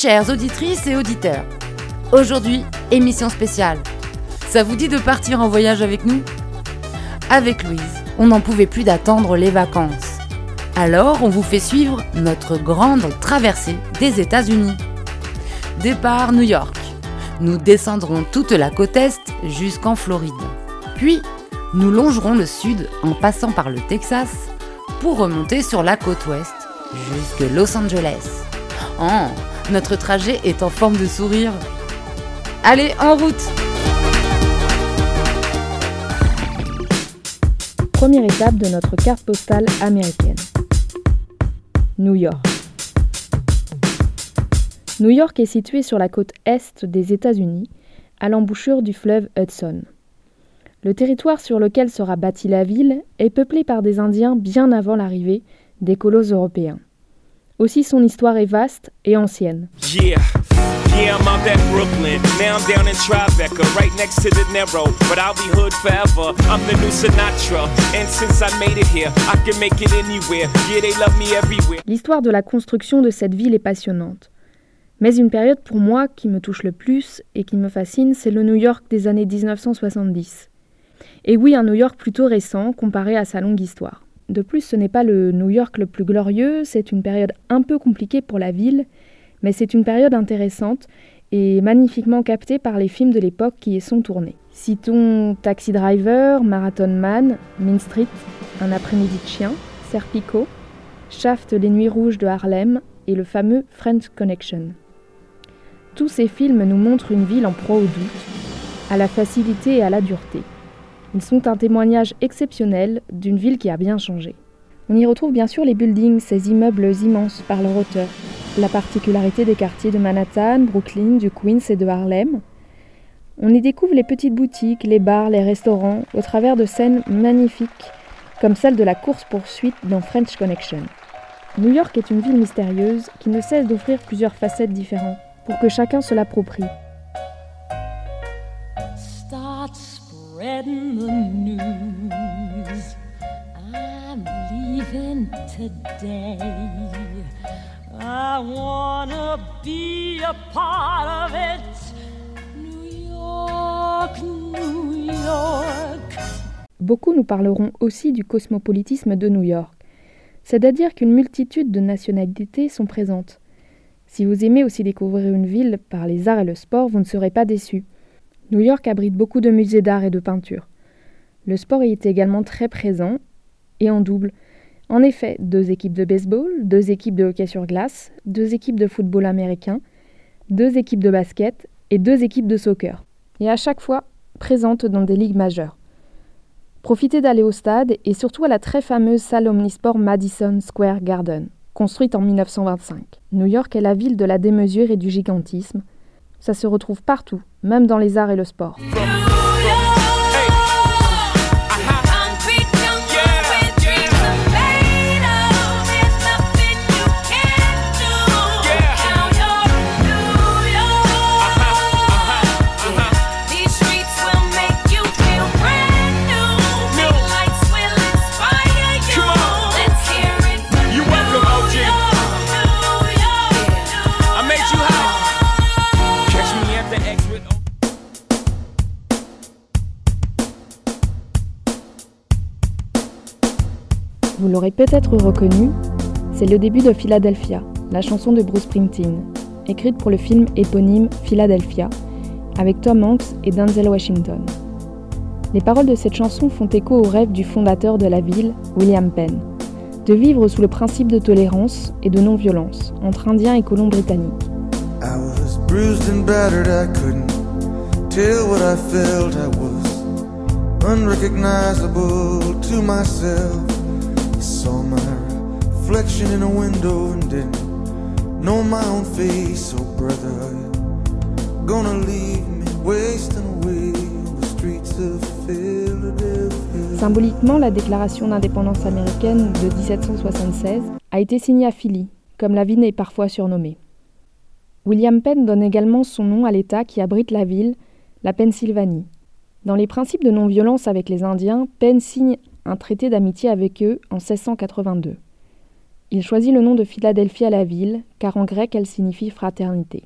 Chères auditrices et auditeurs, aujourd'hui, émission spéciale. Ça vous dit de partir en voyage avec nous? Avec Louise, on n'en pouvait plus d'attendre les vacances. Alors, on vous fait suivre notre grande traversée des États-Unis. Départ New York. Nous descendrons toute la côte Est jusqu'en Floride. Puis, nous longerons le sud en passant par le Texas pour remonter sur la côte ouest jusque Los Angeles. Oh, notre trajet est en forme de sourire. Allez, en route Première étape de notre carte postale américaine. New York. New York est située sur la côte est des États-Unis, à l'embouchure du fleuve Hudson. Le territoire sur lequel sera bâtie la ville est peuplé par des Indiens bien avant l'arrivée des colos européens. Aussi son histoire est vaste et ancienne. Yeah, yeah, I'm out at Brooklyn. Now I'm down in Tribeca, right next to the Narrow. But I'll be hood forever. I'm the new Sinatra. And since I made it here, I can make it anywhere. Yeah, they love me everywhere. L'histoire de la construction de cette ville est passionnante. Mais une période pour moi qui me touche le plus et qui me fascine, c'est le New York des années 1970. Et oui, un New York plutôt récent comparé à sa longue histoire. De plus, ce n'est pas le New York le plus glorieux, c'est une période un peu compliquée pour la ville, mais c'est une période intéressante et magnifiquement captée par les films de l'époque qui y sont tournés. Citons Taxi Driver, Marathon Man, Main Street, Un après-midi de chien, Serpico, Shaft Les Nuits Rouges de Harlem et le fameux French Connection. Tous ces films nous montrent une ville en proie au doute, à la facilité et à la dureté. Ils sont un témoignage exceptionnel d'une ville qui a bien changé. On y retrouve bien sûr les buildings, ces immeubles immenses par leur hauteur, la particularité des quartiers de Manhattan, Brooklyn, du Queens et de Harlem. On y découvre les petites boutiques, les bars, les restaurants, au travers de scènes magnifiques, comme celle de la course-poursuite dans French Connection. New York est une ville mystérieuse qui ne cesse d'offrir plusieurs facettes différentes pour que chacun se l'approprie. New York, New York. Beaucoup nous parleront aussi du cosmopolitisme de New York, c'est-à-dire qu'une multitude de nationalités sont présentes. Si vous aimez aussi découvrir une ville par les arts et le sport, vous ne serez pas déçus. New York abrite beaucoup de musées d'art et de peinture. Le sport y est également très présent et en double. En effet, deux équipes de baseball, deux équipes de hockey sur glace, deux équipes de football américain, deux équipes de basket et deux équipes de soccer. Et à chaque fois présentes dans des ligues majeures. Profitez d'aller au stade et surtout à la très fameuse salle omnisport Madison Square Garden, construite en 1925. New York est la ville de la démesure et du gigantisme. Ça se retrouve partout, même dans les arts et le sport. Vous l'aurez peut-être reconnu, c'est le début de Philadelphia, la chanson de Bruce Springsteen, écrite pour le film éponyme Philadelphia, avec Tom Hanks et Denzel Washington. Les paroles de cette chanson font écho au rêve du fondateur de la ville, William Penn, de vivre sous le principe de tolérance et de non-violence entre Indiens et colons britanniques. Symboliquement, la déclaration d'indépendance américaine de 1776 a été signée à Philly, comme la ville est parfois surnommée. William Penn donne également son nom à l'État qui abrite la ville, la Pennsylvanie. Dans les principes de non-violence avec les Indiens, Penn signe un traité d'amitié avec eux en 1682. Il choisit le nom de Philadelphie à la ville, car en grec elle signifie fraternité.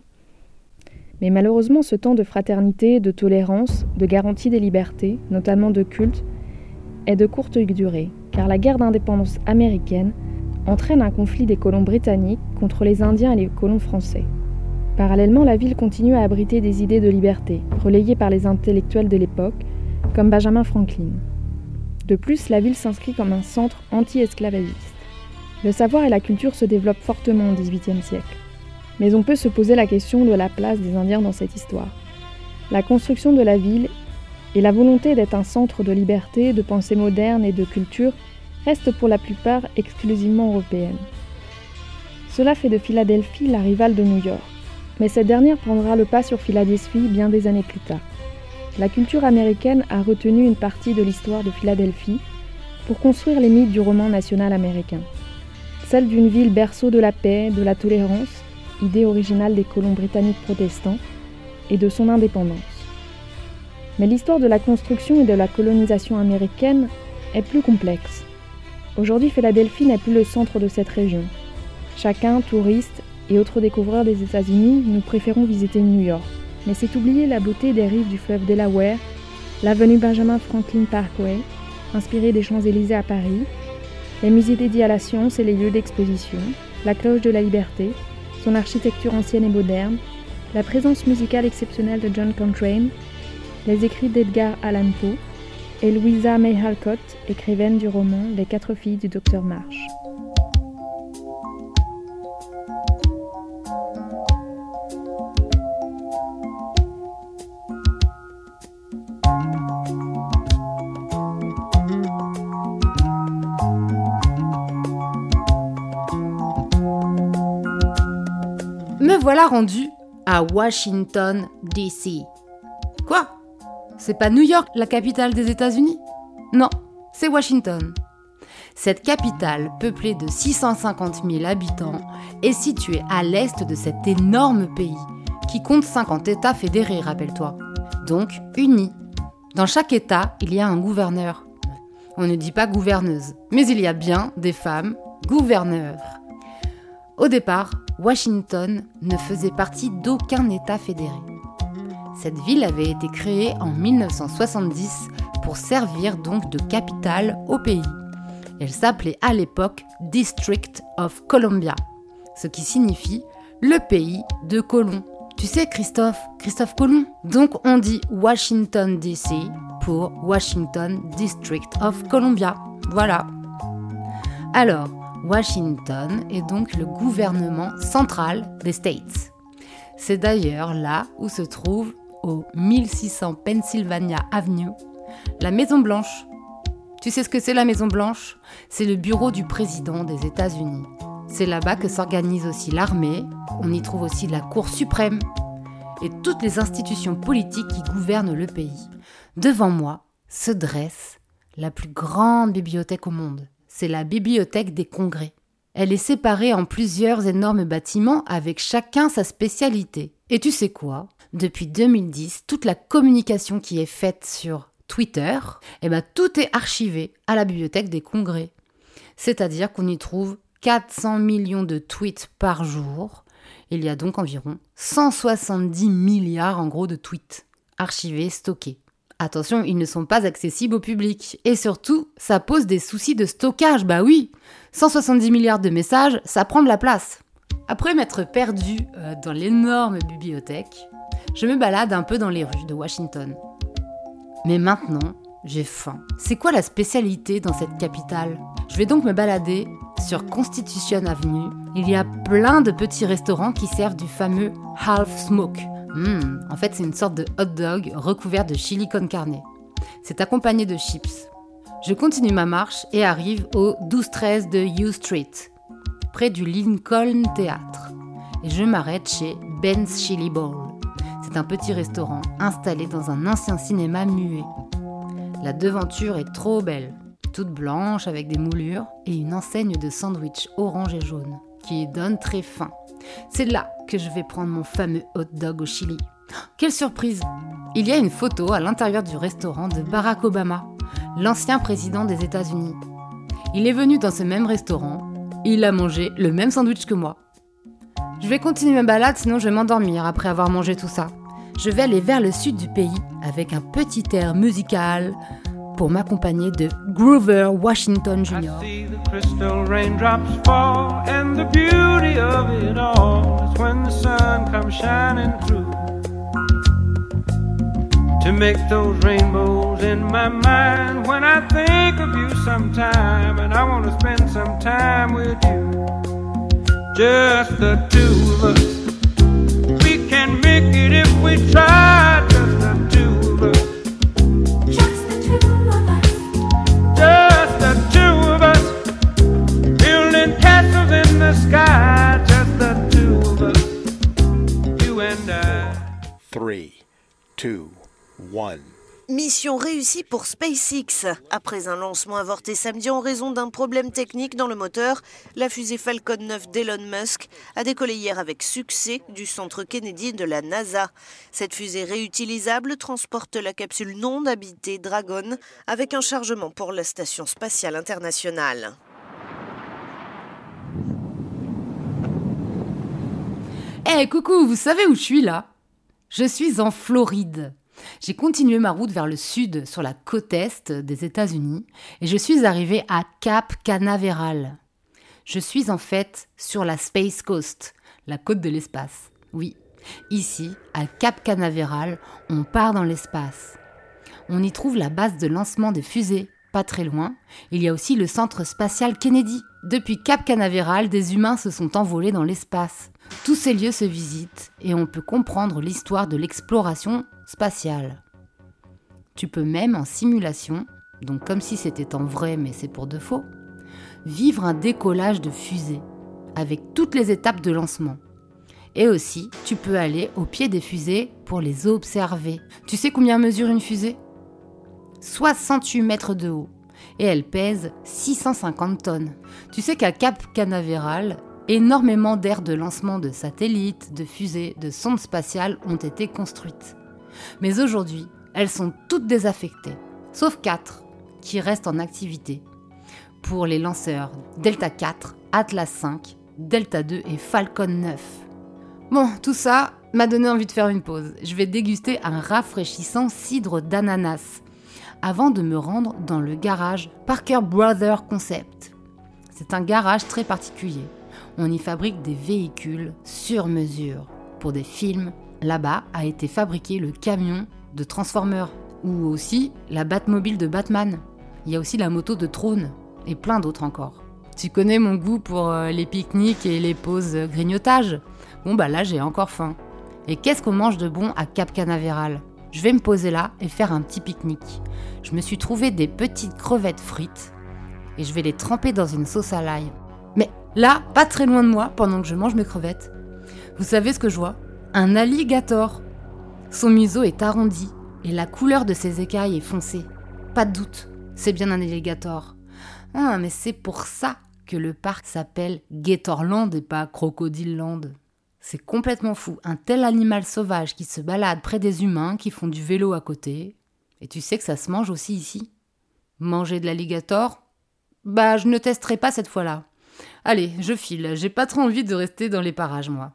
Mais malheureusement, ce temps de fraternité, de tolérance, de garantie des libertés, notamment de culte, est de courte durée, car la guerre d'indépendance américaine entraîne un conflit des colons britanniques contre les Indiens et les colons français. Parallèlement, la ville continue à abriter des idées de liberté, relayées par les intellectuels de l'époque, comme Benjamin Franklin. De plus, la ville s'inscrit comme un centre anti-esclavagiste. Le savoir et la culture se développent fortement au XVIIIe siècle. Mais on peut se poser la question de la place des Indiens dans cette histoire. La construction de la ville et la volonté d'être un centre de liberté, de pensée moderne et de culture restent pour la plupart exclusivement européennes. Cela fait de Philadelphie la rivale de New York, mais cette dernière prendra le pas sur Philadelphie bien des années plus tard. La culture américaine a retenu une partie de l'histoire de Philadelphie pour construire les mythes du roman national américain. Celle d'une ville berceau de la paix, de la tolérance, idée originale des colons britanniques protestants, et de son indépendance. Mais l'histoire de la construction et de la colonisation américaine est plus complexe. Aujourd'hui, Philadelphie n'est plus le centre de cette région. Chacun, touriste et autres découvreurs des États-Unis, nous préférons visiter New York. Mais c'est oublier la beauté des rives du fleuve Delaware, l'avenue Benjamin Franklin Parkway, inspirée des Champs-Élysées à Paris, les musées dédiés à la science et les lieux d'exposition, la cloche de la liberté, son architecture ancienne et moderne, la présence musicale exceptionnelle de John Coltrane, les écrits d'Edgar Allan Poe et Louisa May Alcott, écrivaine du roman Les quatre filles du docteur Marsh. Voilà rendu à Washington, D.C. Quoi? C'est pas New York, la capitale des États-Unis? Non, c'est Washington. Cette capitale, peuplée de 650 000 habitants, est située à l'est de cet énorme pays, qui compte 50 États fédérés, rappelle-toi. Donc unis. Dans chaque État, il y a un gouverneur. On ne dit pas gouverneuse, mais il y a bien des femmes gouverneurs. Au départ, Washington ne faisait partie d'aucun État fédéré. Cette ville avait été créée en 1970 pour servir donc de capitale au pays. Elle s'appelait à l'époque District of Columbia, ce qui signifie le pays de Colomb. Tu sais Christophe, Christophe Colomb. Donc on dit Washington DC pour Washington District of Columbia. Voilà. Alors, Washington est donc le gouvernement central des States. C'est d'ailleurs là où se trouve, au 1600 Pennsylvania Avenue, la Maison Blanche. Tu sais ce que c'est la Maison Blanche C'est le bureau du président des États-Unis. C'est là-bas que s'organise aussi l'armée, on y trouve aussi la Cour suprême et toutes les institutions politiques qui gouvernent le pays. Devant moi se dresse la plus grande bibliothèque au monde. C'est la bibliothèque des congrès. Elle est séparée en plusieurs énormes bâtiments avec chacun sa spécialité. Et tu sais quoi? Depuis 2010, toute la communication qui est faite sur Twitter, eh ben, tout est archivé à la bibliothèque des congrès. C'est-à-dire qu'on y trouve 400 millions de tweets par jour. Il y a donc environ 170 milliards en gros de tweets archivés, stockés. Attention, ils ne sont pas accessibles au public. Et surtout, ça pose des soucis de stockage, bah oui 170 milliards de messages, ça prend de la place. Après m'être perdu euh, dans l'énorme bibliothèque, je me balade un peu dans les rues de Washington. Mais maintenant, j'ai faim. C'est quoi la spécialité dans cette capitale? Je vais donc me balader sur Constitution Avenue. Il y a plein de petits restaurants qui servent du fameux half smoke. Hmm, en fait, c'est une sorte de hot dog recouvert de chili con carne. C'est accompagné de chips. Je continue ma marche et arrive au 12-13 de U Street, près du Lincoln Theatre. et je m'arrête chez Ben's Chili Bowl. C'est un petit restaurant installé dans un ancien cinéma muet. La devanture est trop belle, toute blanche avec des moulures et une enseigne de sandwich orange et jaune qui donne très faim. C'est là que je vais prendre mon fameux hot dog au chili. Quelle surprise Il y a une photo à l'intérieur du restaurant de Barack Obama, l'ancien président des États-Unis. Il est venu dans ce même restaurant, il a mangé le même sandwich que moi. Je vais continuer ma balade sinon je vais m'endormir après avoir mangé tout ça. Je vais aller vers le sud du pays avec un petit air musical pour m'accompagner de Groover Washington Jr. To make those rainbows in my mind when I think of you sometime, and I want to spend some time with you. Just the two of us. We can make it if we try, just the sky. Just the two of us, you and I. Three, two, one. Mission réussie pour SpaceX. Après un lancement avorté samedi en raison d'un problème technique dans le moteur, la fusée Falcon 9 d'Elon Musk a décollé hier avec succès du centre Kennedy de la NASA. Cette fusée réutilisable transporte la capsule non habitée Dragon avec un chargement pour la station spatiale internationale. Eh coucou, vous savez où je suis là? Je suis en Floride. J'ai continué ma route vers le sud sur la côte est des États-Unis et je suis arrivée à Cap Canaveral. Je suis en fait sur la Space Coast, la côte de l'espace. Oui, ici, à Cap Canaveral, on part dans l'espace. On y trouve la base de lancement des fusées. Pas très loin, il y a aussi le centre spatial Kennedy. Depuis Cap Canaveral, des humains se sont envolés dans l'espace. Tous ces lieux se visitent et on peut comprendre l'histoire de l'exploration spatiale. Tu peux même en simulation, donc comme si c'était en vrai mais c'est pour de faux, vivre un décollage de fusée avec toutes les étapes de lancement. Et aussi, tu peux aller au pied des fusées pour les observer. Tu sais combien mesure une fusée? 68 mètres de haut et elle pèse 650 tonnes. Tu sais qu'à Cap Canaveral, énormément d'aires de lancement de satellites, de fusées, de sondes spatiales ont été construites. Mais aujourd'hui, elles sont toutes désaffectées, sauf 4 qui restent en activité. Pour les lanceurs Delta 4, Atlas 5, Delta 2 et Falcon 9. Bon, tout ça m'a donné envie de faire une pause. Je vais déguster un rafraîchissant cidre d'ananas avant de me rendre dans le garage Parker Brother Concept. C'est un garage très particulier. On y fabrique des véhicules sur mesure. Pour des films, là-bas a été fabriqué le camion de Transformers ou aussi la Batmobile de Batman. Il y a aussi la moto de Trône et plein d'autres encore. Tu connais mon goût pour euh, les pique-niques et les pauses grignotage Bon bah là j'ai encore faim. Et qu'est-ce qu'on mange de bon à Cap Canaveral? Je vais me poser là et faire un petit pique-nique. Je me suis trouvé des petites crevettes frites et je vais les tremper dans une sauce à l'ail. Mais là, pas très loin de moi, pendant que je mange mes crevettes, vous savez ce que je vois? Un alligator. Son museau est arrondi et la couleur de ses écailles est foncée. Pas de doute, c'est bien un alligator. Ah, mais c'est pour ça que le parc s'appelle Gatorland et pas Crocodile Land. C'est complètement fou, un tel animal sauvage qui se balade près des humains qui font du vélo à côté. Et tu sais que ça se mange aussi ici Manger de l'alligator? Bah, je ne testerai pas cette fois-là. Allez, je file, j'ai pas trop envie de rester dans les parages, moi.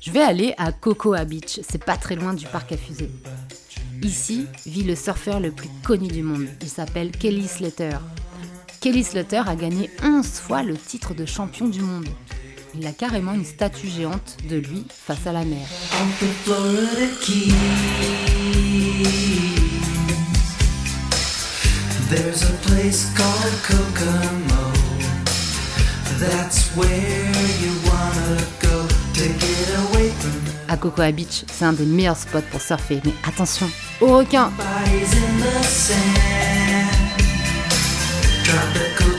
Je vais aller à Cocoa Beach, c'est pas très loin du parc à fusées. Ici vit le surfeur le plus connu du monde. Il s'appelle Kelly Slater. Kelly Slater a gagné 11 fois le titre de champion du monde. Il a carrément une statue géante de lui face à la mer. There's a place called Kokomo. That's where you wanna go to get away from À Cocoa Beach, c'est un des meilleurs spots pour surfer, mais attention, aux requins bodies in the sand. Tropical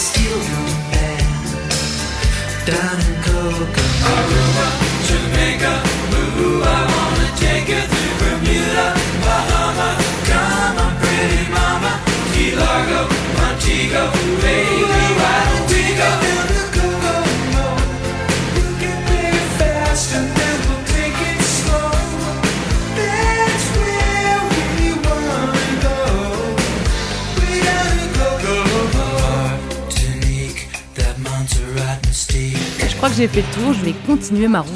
steel drum band down in Cocoa. Aruba, Jamaica, ooh, I wanna take you through Bermuda, Bahama. Come on, pretty mama, Key Largo, Montego. Crois que j'ai fait le tour, je vais continuer ma route.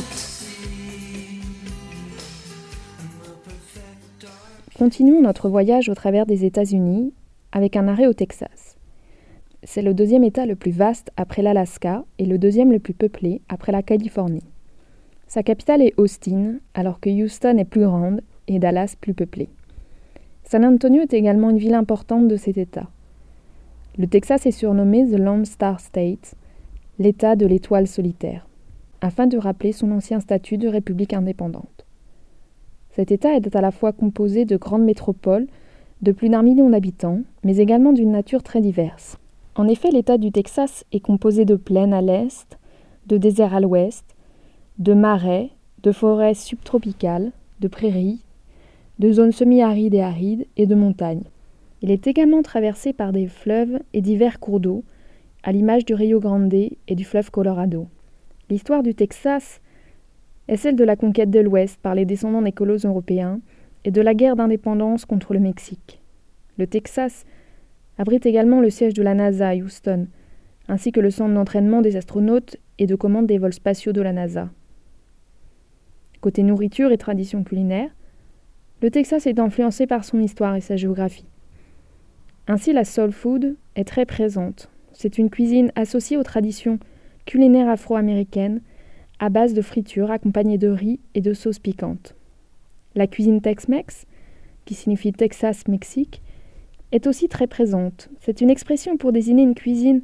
Continuons notre voyage au travers des États-Unis avec un arrêt au Texas. C'est le deuxième État le plus vaste après l'Alaska et le deuxième le plus peuplé après la Californie. Sa capitale est Austin, alors que Houston est plus grande et Dallas plus peuplée. San Antonio est également une ville importante de cet État. Le Texas est surnommé The Lone Star State, l'État de l'étoile solitaire, afin de rappeler son ancien statut de république indépendante. Cet État est à la fois composé de grandes métropoles de plus d'un million d'habitants, mais également d'une nature très diverse. En effet, l'État du Texas est composé de plaines à l'est, de déserts à l'ouest, de marais, de forêts subtropicales, de prairies, de zones semi-arides et arides et de montagnes. Il est également traversé par des fleuves et divers cours d'eau, à l'image du Rio Grande et du fleuve Colorado. L'histoire du Texas est celle de la conquête de l'Ouest par les descendants des colons européens et de la guerre d'indépendance contre le Mexique. Le Texas abrite également le siège de la NASA à Houston, ainsi que le centre d'entraînement des astronautes et de commande des vols spatiaux de la NASA. Côté nourriture et tradition culinaire, le Texas est influencé par son histoire et sa géographie. Ainsi, la soul food est très présente. C'est une cuisine associée aux traditions culinaires afro-américaines à base de friture accompagnée de riz et de sauces piquantes. La cuisine Tex-Mex, qui signifie Texas-Mexique, est aussi très présente. C'est une expression pour désigner une cuisine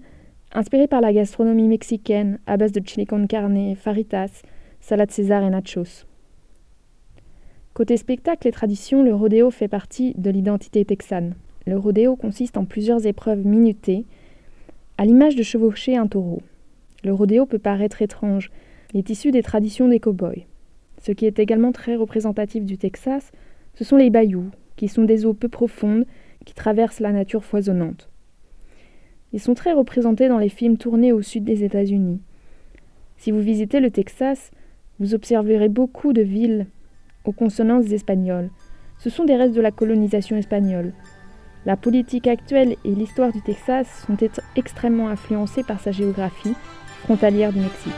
inspirée par la gastronomie mexicaine à base de chili con carne, faritas, salade César et nachos. Côté spectacle et tradition, le rodéo fait partie de l'identité texane. Le rodéo consiste en plusieurs épreuves minutées, à l'image de chevaucher un taureau. Le rodéo peut paraître étrange, il est issu des traditions des cow-boys. Ce qui est également très représentatif du Texas, ce sont les bayous, qui sont des eaux peu profondes qui traversent la nature foisonnante. Ils sont très représentés dans les films tournés au sud des États-Unis. Si vous visitez le Texas, vous observerez beaucoup de villes aux consonances espagnoles. Ce sont des restes de la colonisation espagnole. La politique actuelle et l'histoire du Texas sont extrêmement influencées par sa géographie frontalière du Mexique.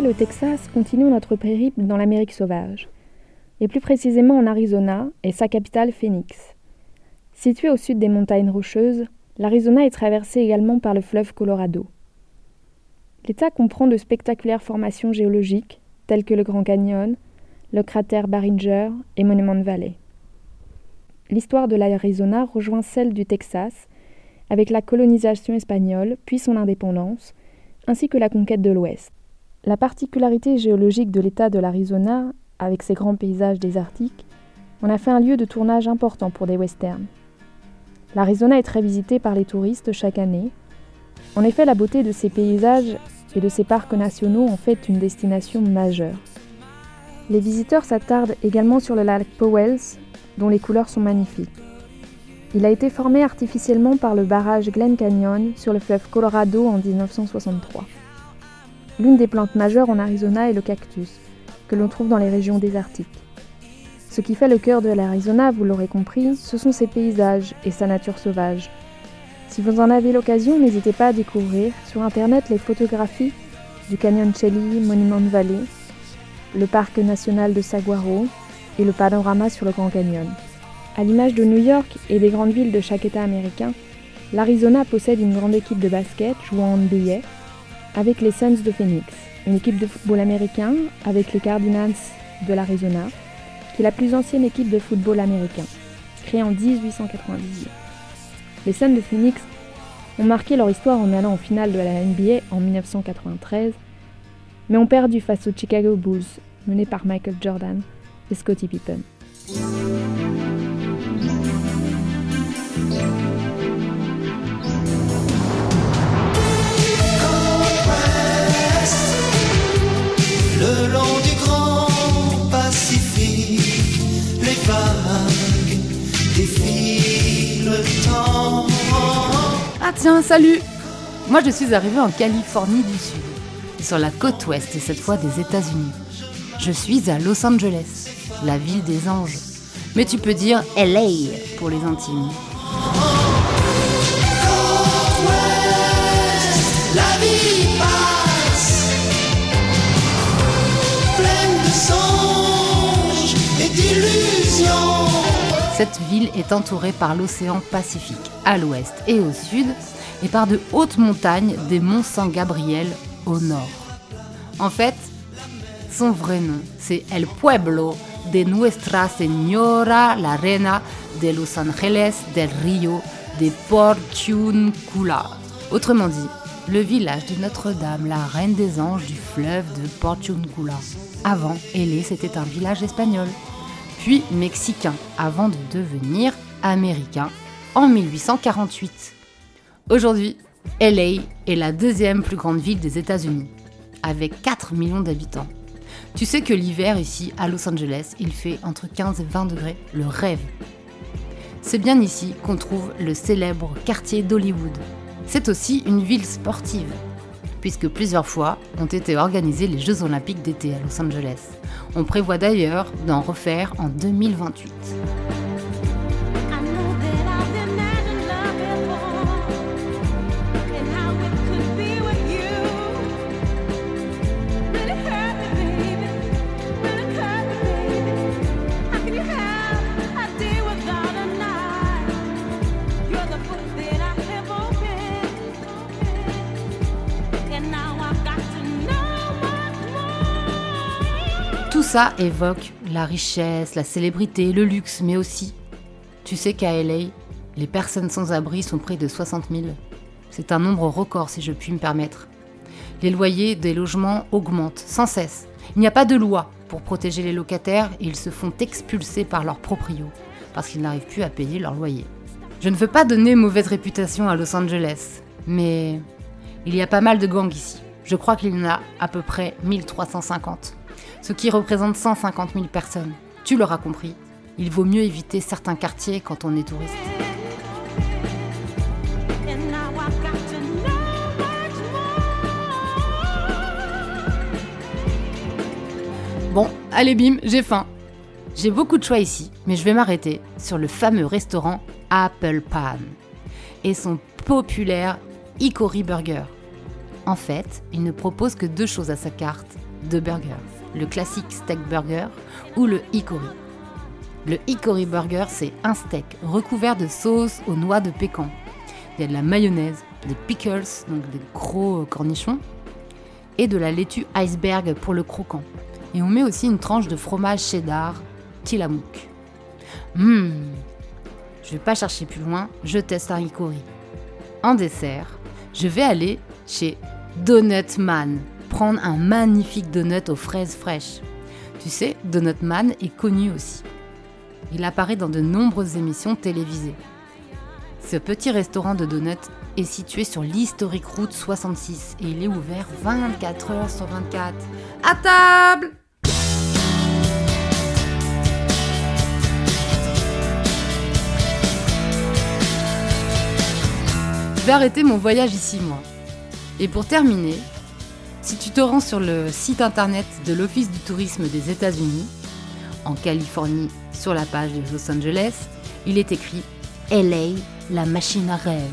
Après le Texas, continuons notre périple dans l'Amérique sauvage, et plus précisément en Arizona et sa capitale Phoenix. Située au sud des montagnes rocheuses, l'Arizona est traversée également par le fleuve Colorado. L'État comprend de spectaculaires formations géologiques telles que le Grand Canyon, le cratère Barringer et Monument Valley. L'histoire de l'Arizona rejoint celle du Texas, avec la colonisation espagnole puis son indépendance, ainsi que la conquête de l'Ouest. La particularité géologique de l'État de l'Arizona, avec ses grands paysages désertiques, en a fait un lieu de tournage important pour des westerns. L'Arizona est très visité par les touristes chaque année. En effet, la beauté de ses paysages et de ses parcs nationaux en fait une destination majeure. Les visiteurs s'attardent également sur le lac Powells, dont les couleurs sont magnifiques. Il a été formé artificiellement par le barrage Glen Canyon sur le fleuve Colorado en 1963. L'une des plantes majeures en Arizona est le cactus, que l'on trouve dans les régions désertiques. Ce qui fait le cœur de l'Arizona, vous l'aurez compris, ce sont ses paysages et sa nature sauvage. Si vous en avez l'occasion, n'hésitez pas à découvrir sur internet les photographies du canyon Chelly, Monument Valley, le parc national de Saguaro et le panorama sur le Grand Canyon. À l'image de New York et des grandes villes de chaque État américain, l'Arizona possède une grande équipe de basket jouant en NBA avec les Suns de Phoenix, une équipe de football américain avec les Cardinals de l'Arizona, qui est la plus ancienne équipe de football américain, créée en 1898. Les Suns de Phoenix ont marqué leur histoire en allant en finale de la NBA en 1993, mais ont perdu face aux Chicago Bulls, menés par Michael Jordan et Scottie Pippen. Ah tiens, salut Moi je suis arrivée en Californie du Sud, sur la côte ouest et cette fois des États-Unis. Je suis à Los Angeles, la ville des anges. Mais tu peux dire LA pour les intimes. D'illusions. Cette ville est entourée par l'océan Pacifique à l'ouest et au sud, et par de hautes montagnes des monts Saint-Gabriel au nord. En fait, son vrai nom, c'est El Pueblo de Nuestra Señora la Reina de Los Angeles del Rio de Porciuncula. Autrement dit, le village de Notre-Dame, la reine des anges du fleuve de Porciuncula. Avant, LA, c'était un village espagnol, puis mexicain, avant de devenir américain en 1848. Aujourd'hui, LA est la deuxième plus grande ville des États-Unis, avec 4 millions d'habitants. Tu sais que l'hiver ici, à Los Angeles, il fait entre 15 et 20 degrés, le rêve. C'est bien ici qu'on trouve le célèbre quartier d'Hollywood. C'est aussi une ville sportive, puisque plusieurs fois ont été organisés les Jeux olympiques d'été à Los Angeles. On prévoit d'ailleurs d'en refaire en 2028. Tout ça évoque la richesse, la célébrité, le luxe, mais aussi, tu sais qu'à LA, les personnes sans abri sont près de 60 000. C'est un nombre record si je puis me permettre. Les loyers des logements augmentent sans cesse. Il n'y a pas de loi pour protéger les locataires et ils se font expulser par leurs proprios parce qu'ils n'arrivent plus à payer leur loyer. Je ne veux pas donner mauvaise réputation à Los Angeles, mais il y a pas mal de gangs ici. Je crois qu'il y en a à peu près 1350 ce qui représente 150 000 personnes. Tu l'auras compris, il vaut mieux éviter certains quartiers quand on est touriste. Bon, allez bim, j'ai faim. J'ai beaucoup de choix ici, mais je vais m'arrêter sur le fameux restaurant Apple Pan et son populaire Hickory Burger. En fait, il ne propose que deux choses à sa carte de burgers le classique steak burger ou le hickory. Le hickory burger, c'est un steak recouvert de sauce aux noix de pécan. Il y a de la mayonnaise, des pickles, donc des gros cornichons, et de la laitue iceberg pour le croquant. Et on met aussi une tranche de fromage cheddar Tillamook. Hum, je vais pas chercher plus loin, je teste un hickory. En dessert, je vais aller chez Donut Man, prendre un magnifique donut aux fraises fraîches. Tu sais, Donut Man est connu aussi. Il apparaît dans de nombreuses émissions télévisées. Ce petit restaurant de donuts est situé sur l'historique route 66 et il est ouvert 24 heures sur 24. À table Je vais arrêter mon voyage ici, moi. Et pour terminer, si tu te rends sur le site internet de l'Office du tourisme des États-Unis, En Californie, sur la page de Los Angeles, il est écrit LA, la machine à rêve.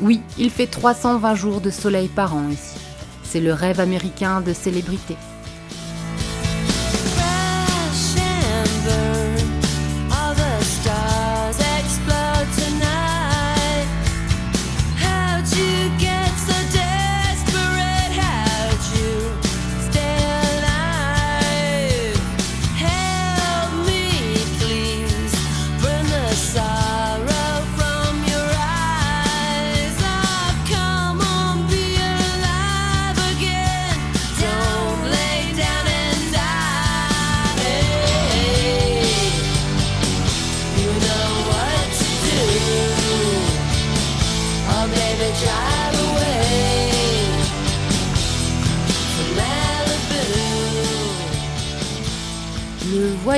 Oui, il fait 320 jours de soleil par an ici. C'est le rêve américain de célébrité.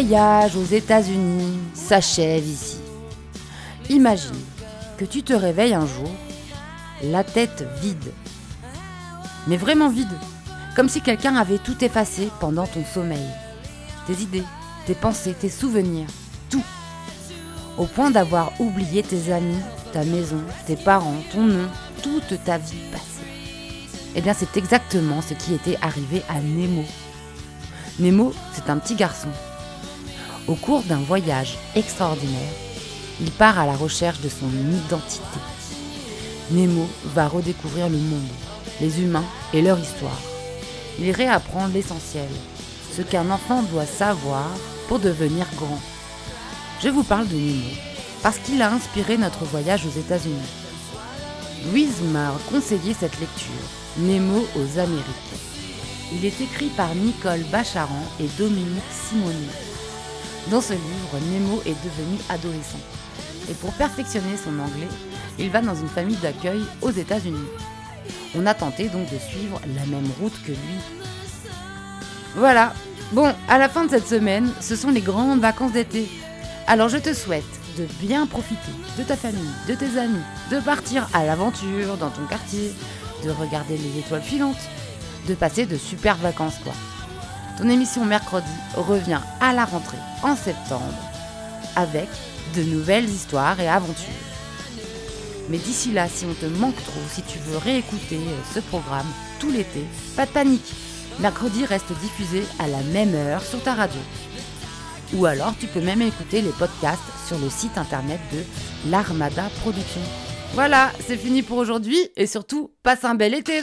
Voyage aux États-Unis s'achève ici. Imagine que tu te réveilles un jour, la tête vide. Mais vraiment vide. Comme si quelqu'un avait tout effacé pendant ton sommeil. Tes idées, tes pensées, tes souvenirs, tout. Au point d'avoir oublié tes amis, ta maison, tes parents, ton nom, toute ta vie passée. Eh bien, c'est exactement ce qui était arrivé à Nemo. Nemo, c'est un petit garçon. Au cours d'un voyage extraordinaire, il part à la recherche de son identité. Nemo va redécouvrir le monde, les humains et leur histoire. Il réapprend l'essentiel, ce qu'un enfant doit savoir pour devenir grand. Je vous parle de Nemo parce qu'il a inspiré notre voyage aux États-Unis. Louise m'a conseillé cette lecture, Nemo aux Amériques. Il est écrit par Nicole Bacharan et Dominique Simoni. Dans ce livre, Nemo est devenu adolescent. Et pour perfectionner son anglais, il va dans une famille d'accueil aux États-Unis. On a tenté donc de suivre la même route que lui. Voilà. Bon, à la fin de cette semaine, ce sont les grandes vacances d'été. Alors je te souhaite de bien profiter de ta famille, de tes amis, de partir à l'aventure dans ton quartier, de regarder les étoiles filantes, de passer de super vacances quoi. Ton émission mercredi revient à la rentrée en septembre avec de nouvelles histoires et aventures. Mais d'ici là, si on te manque trop, si tu veux réécouter euh, ce programme tout l'été, pas de panique. Mercredi reste diffusé à la même heure sur ta radio. Ou alors tu peux même écouter les podcasts sur le site internet de l'Armada Productions. Voilà, c'est fini pour aujourd'hui et surtout, passe un bel été.